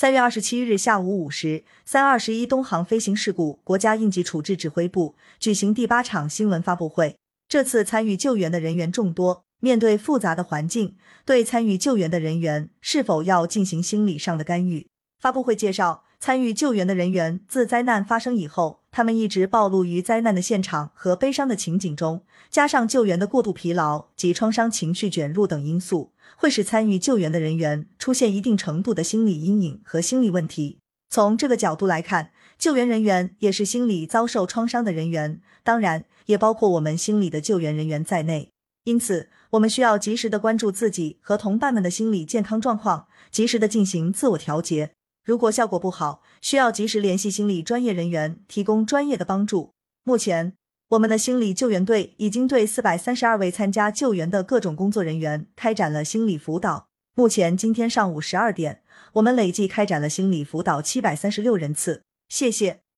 三月二十七日下午五时，三二十一东航飞行事故国家应急处置指挥部举行第八场新闻发布会。这次参与救援的人员众多，面对复杂的环境，对参与救援的人员是否要进行心理上的干预？发布会介绍，参与救援的人员自灾难发生以后，他们一直暴露于灾难的现场和悲伤的情景中，加上救援的过度疲劳及创伤情绪卷入等因素。会使参与救援的人员出现一定程度的心理阴影和心理问题。从这个角度来看，救援人员也是心理遭受创伤的人员，当然也包括我们心理的救援人员在内。因此，我们需要及时的关注自己和同伴们的心理健康状况，及时的进行自我调节。如果效果不好，需要及时联系心理专业人员，提供专业的帮助。目前。我们的心理救援队已经对四百三十二位参加救援的各种工作人员开展了心理辅导。目前，今天上午十二点，我们累计开展了心理辅导七百三十六人次。谢谢。